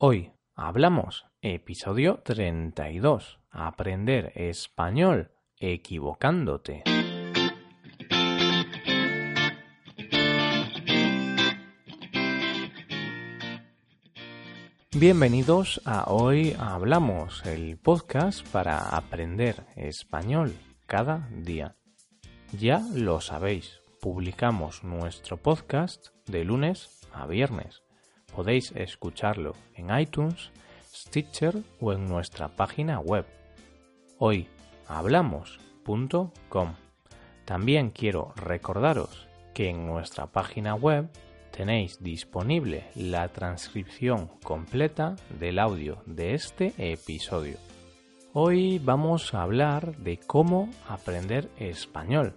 Hoy hablamos episodio 32. Aprender español equivocándote. Bienvenidos a Hoy Hablamos, el podcast para aprender español cada día. Ya lo sabéis, publicamos nuestro podcast de lunes a viernes. Podéis escucharlo en iTunes, Stitcher o en nuestra página web hoyhablamos.com. También quiero recordaros que en nuestra página web tenéis disponible la transcripción completa del audio de este episodio. Hoy vamos a hablar de cómo aprender español,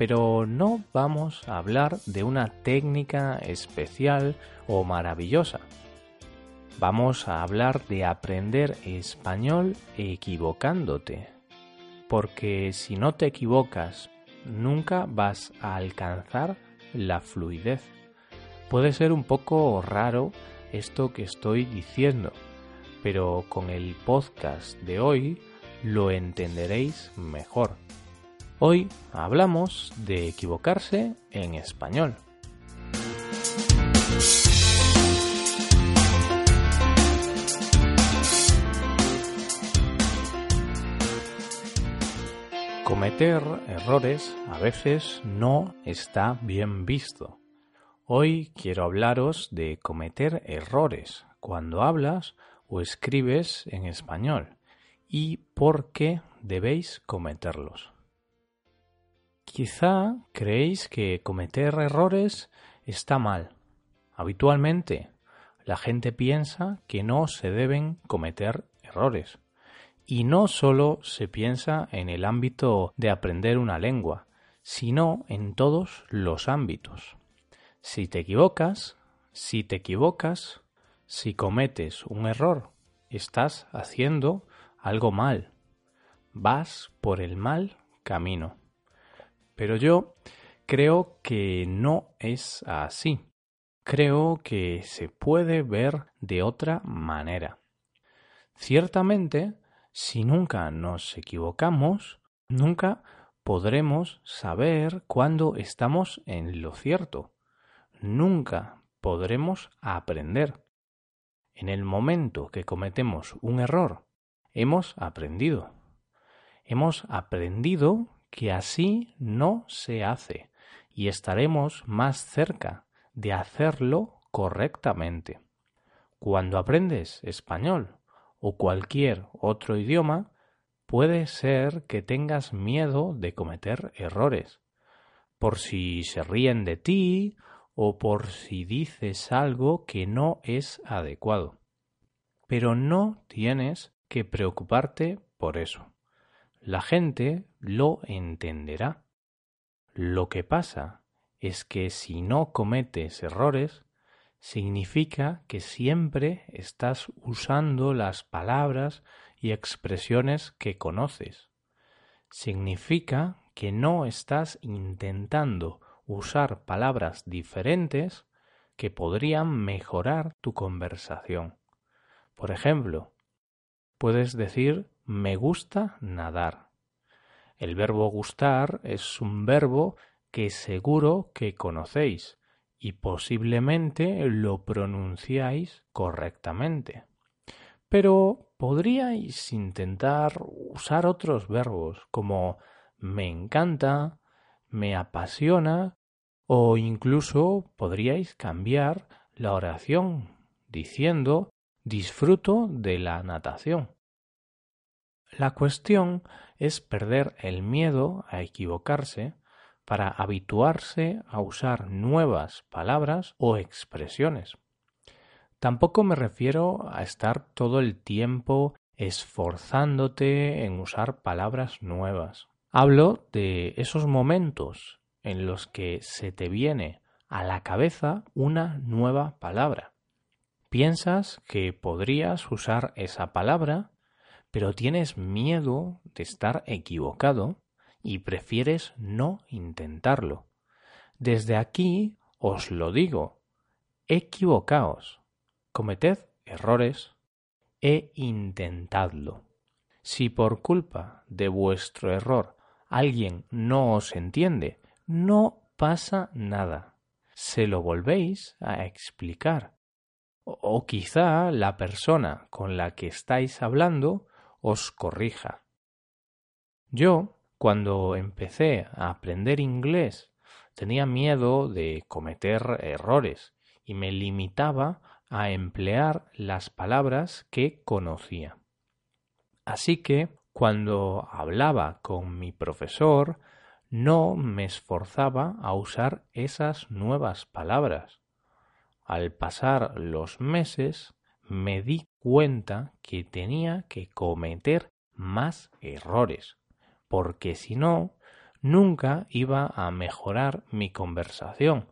pero no vamos a hablar de una técnica especial o maravillosa. Vamos a hablar de aprender español equivocándote, porque si no te equivocas, nunca vas a alcanzar la fluidez. Puede ser un poco raro esto que estoy diciendo, pero con el podcast de hoy lo entenderéis mejor. Hoy hablamos de equivocarse en español. Cometer errores a veces no está bien visto. Hoy quiero hablaros de cometer errores cuando hablas o escribes en español y por qué debéis cometerlos. Quizá creéis que cometer errores está mal. Habitualmente la gente piensa que no se deben cometer errores. Y no solo se piensa en el ámbito de aprender una lengua, sino en todos los ámbitos. Si te equivocas, si te equivocas, si cometes un error, estás haciendo algo mal. Vas por el mal camino. Pero yo creo que no es así. Creo que se puede ver de otra manera. Ciertamente, si nunca nos equivocamos, nunca podremos saber cuándo estamos en lo cierto nunca podremos aprender. En el momento que cometemos un error, hemos aprendido. Hemos aprendido que así no se hace y estaremos más cerca de hacerlo correctamente. Cuando aprendes español o cualquier otro idioma, puede ser que tengas miedo de cometer errores, por si se ríen de ti o por si dices algo que no es adecuado. Pero no tienes que preocuparte por eso. La gente lo entenderá. Lo que pasa es que si no cometes errores, significa que siempre estás usando las palabras y expresiones que conoces. Significa que no estás intentando usar palabras diferentes que podrían mejorar tu conversación. Por ejemplo, puedes decir me gusta nadar. El verbo gustar es un verbo que seguro que conocéis y posiblemente lo pronunciáis correctamente. Pero podríais intentar usar otros verbos como me encanta, me apasiona o incluso podríais cambiar la oración diciendo disfruto de la natación. La cuestión es perder el miedo a equivocarse para habituarse a usar nuevas palabras o expresiones. Tampoco me refiero a estar todo el tiempo esforzándote en usar palabras nuevas. Hablo de esos momentos en los que se te viene a la cabeza una nueva palabra. Piensas que podrías usar esa palabra, pero tienes miedo de estar equivocado y prefieres no intentarlo. Desde aquí os lo digo, equivocaos, cometed errores e intentadlo. Si por culpa de vuestro error alguien no os entiende, no pasa nada. Se lo volvéis a explicar. O, quizá la persona con la que estáis hablando os corrija. Yo, cuando empecé a aprender inglés, tenía miedo de cometer errores y me limitaba a emplear las palabras que conocía. Así que, cuando hablaba con mi profesor, no me esforzaba a usar esas nuevas palabras. Al pasar los meses me di cuenta que tenía que cometer más errores, porque si no, nunca iba a mejorar mi conversación.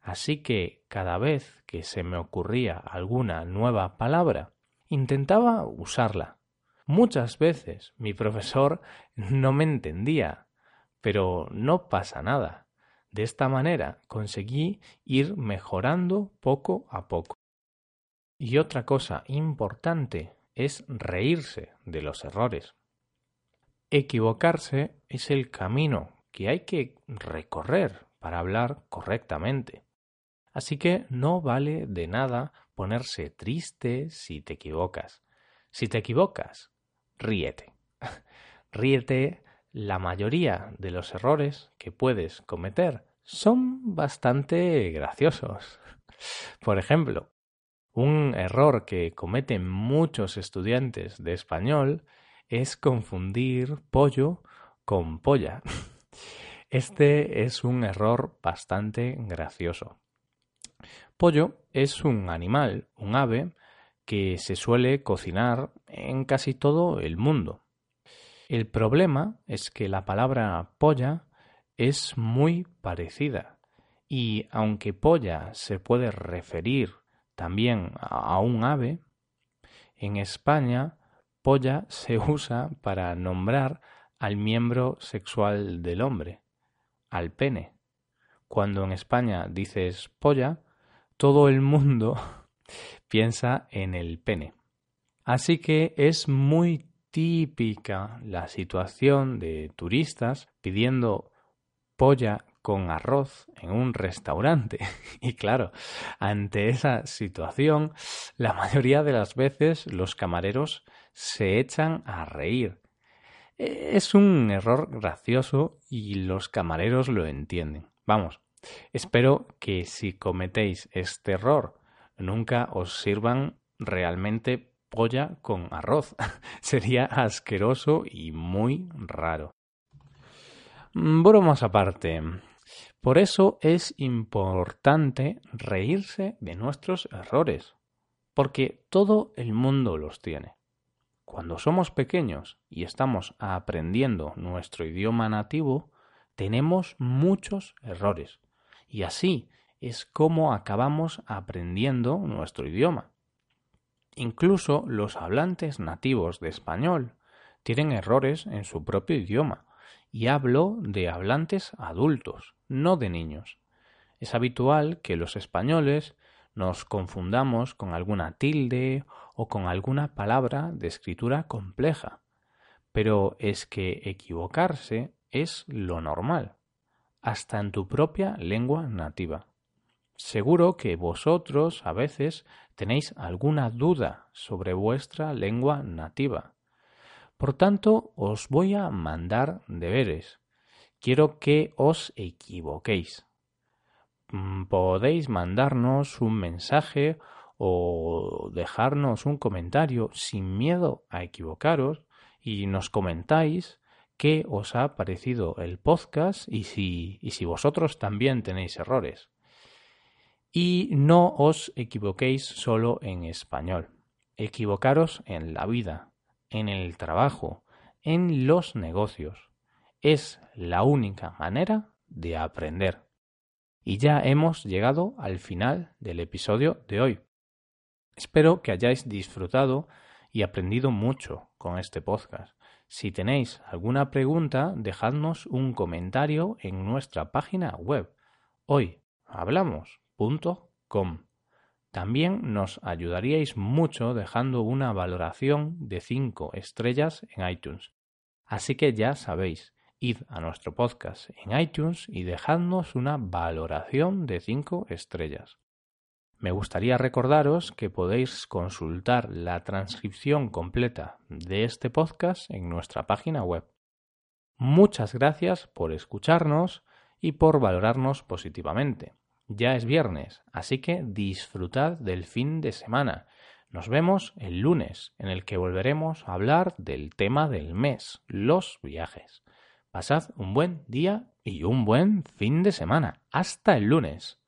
Así que cada vez que se me ocurría alguna nueva palabra, intentaba usarla. Muchas veces mi profesor no me entendía, pero no pasa nada. De esta manera conseguí ir mejorando poco a poco. Y otra cosa importante es reírse de los errores. Equivocarse es el camino que hay que recorrer para hablar correctamente. Así que no vale de nada ponerse triste si te equivocas. Si te equivocas, ríete. ríete, la mayoría de los errores que puedes cometer son bastante graciosos. Por ejemplo, un error que cometen muchos estudiantes de español es confundir pollo con polla. Este es un error bastante gracioso. Pollo es un animal, un ave, que se suele cocinar en casi todo el mundo. El problema es que la palabra polla es muy parecida y aunque polla se puede referir también a un ave, en España polla se usa para nombrar al miembro sexual del hombre, al pene. Cuando en España dices polla, todo el mundo piensa en el pene. Así que es muy típica la situación de turistas pidiendo polla con arroz en un restaurante. Y claro, ante esa situación, la mayoría de las veces los camareros se echan a reír. Es un error gracioso y los camareros lo entienden. Vamos, espero que si cometéis este error nunca os sirvan realmente polla con arroz. Sería asqueroso y muy raro. Bromas aparte. Por eso es importante reírse de nuestros errores, porque todo el mundo los tiene. Cuando somos pequeños y estamos aprendiendo nuestro idioma nativo, tenemos muchos errores, y así es como acabamos aprendiendo nuestro idioma. Incluso los hablantes nativos de español tienen errores en su propio idioma, y hablo de hablantes adultos, no de niños. Es habitual que los españoles nos confundamos con alguna tilde o con alguna palabra de escritura compleja, pero es que equivocarse es lo normal, hasta en tu propia lengua nativa. Seguro que vosotros a veces tenéis alguna duda sobre vuestra lengua nativa por tanto, os voy a mandar deberes. Quiero que os equivoquéis. Mm, podéis mandarnos un mensaje o dejarnos un comentario sin miedo a equivocaros y nos comentáis qué os ha parecido el podcast y si, y si vosotros también tenéis errores. Y no os equivoquéis solo en español. Equivocaros en la vida, en el trabajo, en los negocios. Es la única manera de aprender. Y ya hemos llegado al final del episodio de hoy. Espero que hayáis disfrutado y aprendido mucho con este podcast. Si tenéis alguna pregunta, dejadnos un comentario en nuestra página web hoyhablamos.com. También nos ayudaríais mucho dejando una valoración de 5 estrellas en iTunes. Así que ya sabéis, id a nuestro podcast en iTunes y dejadnos una valoración de 5 estrellas. Me gustaría recordaros que podéis consultar la transcripción completa de este podcast en nuestra página web. Muchas gracias por escucharnos y por valorarnos positivamente. Ya es viernes, así que disfrutad del fin de semana. Nos vemos el lunes, en el que volveremos a hablar del tema del mes, los viajes. Pasad un buen día y un buen fin de semana. Hasta el lunes.